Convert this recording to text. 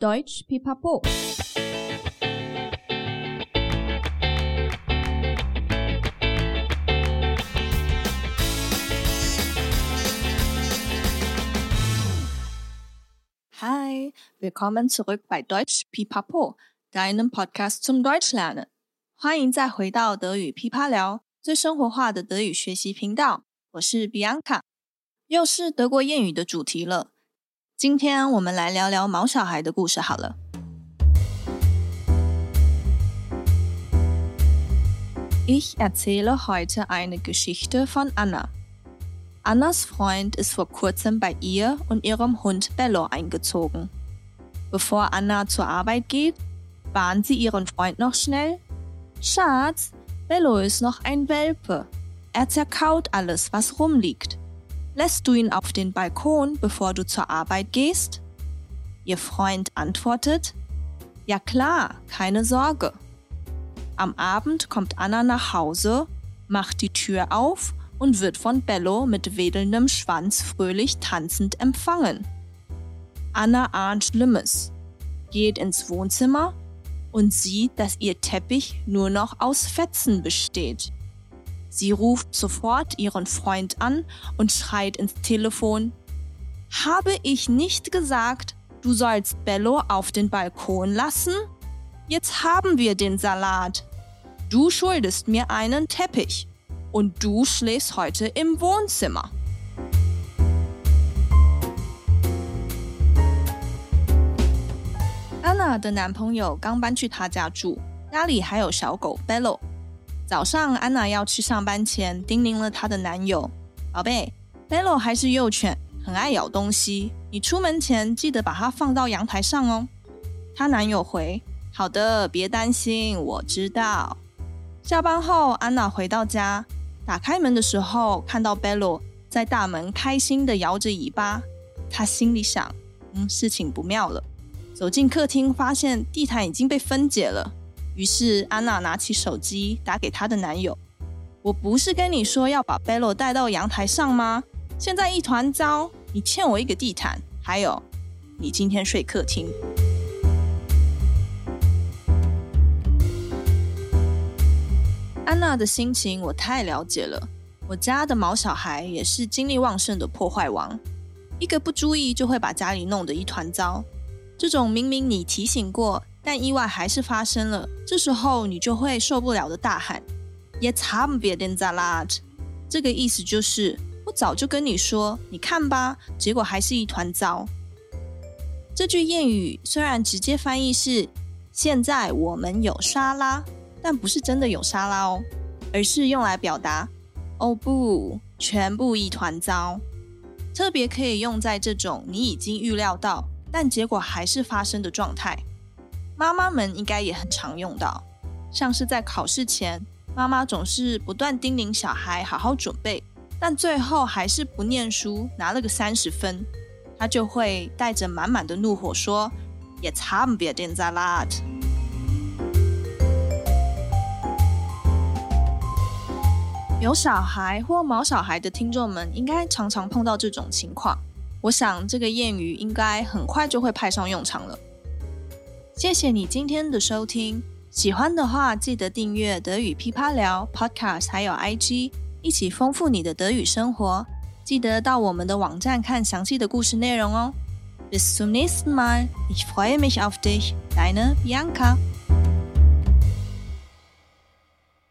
Deutsch Pipapo。Hi, willkommen zurück bei Deutsch Pipapo, deinem Podcast zum Deutschlernen。欢迎再回到德语噼啪聊，最生活化的德语学习频道。我是 Bianca，又是德国谚语的主题了。 今天我们来聊聊毛小孩的故事好了。Ich erzähle heute eine Geschichte von Anna. Annas Freund ist vor kurzem bei ihr und ihrem Hund Bello eingezogen. Bevor Anna zur Arbeit geht, warnt sie ihren Freund noch schnell. Schatz, Bello ist noch ein Welpe. Er zerkaut alles, was rumliegt. Lässt du ihn auf den Balkon, bevor du zur Arbeit gehst? Ihr Freund antwortet, ja klar, keine Sorge. Am Abend kommt Anna nach Hause, macht die Tür auf und wird von Bello mit wedelndem Schwanz fröhlich tanzend empfangen. Anna ahnt Schlimmes, geht ins Wohnzimmer und sieht, dass ihr Teppich nur noch aus Fetzen besteht. Sie ruft sofort ihren Freund an und schreit ins Telefon. Habe ich nicht gesagt, du sollst Bello auf den Balkon lassen? Jetzt haben wir den Salat. Du schuldest mir einen Teppich und du schläfst heute im Wohnzimmer. Anna 的男朋友刚搬去她家住，家里还有小狗 Bello。 早上，安娜要去上班前，叮咛了她的男友：“宝贝，Bello 还是幼犬，很爱咬东西。你出门前记得把它放到阳台上哦。”她男友回：“好的，别担心，我知道。”下班后，安娜回到家，打开门的时候，看到 Bello 在大门开心地摇着尾巴。她心里想：“嗯，事情不妙了。”走进客厅，发现地毯已经被分解了。于是安娜拿起手机打给她的男友：“我不是跟你说要把 Bello 带到阳台上吗？现在一团糟，你欠我一个地毯，还有你今天睡客厅。”安娜的心情我太了解了。我家的毛小孩也是精力旺盛的破坏王，一个不注意就会把家里弄得一团糟。这种明明你提醒过。但意外还是发生了，这时候你就会受不了的大喊：“Jetzt haben wir den Salat！” 这个意思就是我早就跟你说，你看吧，结果还是一团糟。这句谚语虽然直接翻译是“现在我们有沙拉”，但不是真的有沙拉哦，而是用来表达“哦不，全部一团糟”。特别可以用在这种你已经预料到，但结果还是发生的状态。妈妈们应该也很常用到，像是在考试前，妈妈总是不断叮咛小孩好好准备，但最后还是不念书，拿了个三十分，她就会带着满满的怒火说：“Jetzt haben wir den Salat。”有小孩或毛小孩的听众们，应该常常碰到这种情况。我想这个谚语应该很快就会派上用场了。谢谢你今天的收听，喜欢的话记得订阅德语噼啪聊 Podcast，还有 IG，一起丰富你的德语生活。记得到我们的网站看详细的故事内容哦。Bis zum nächsten Mal. Ich freue mich auf dich. Deine Bianca.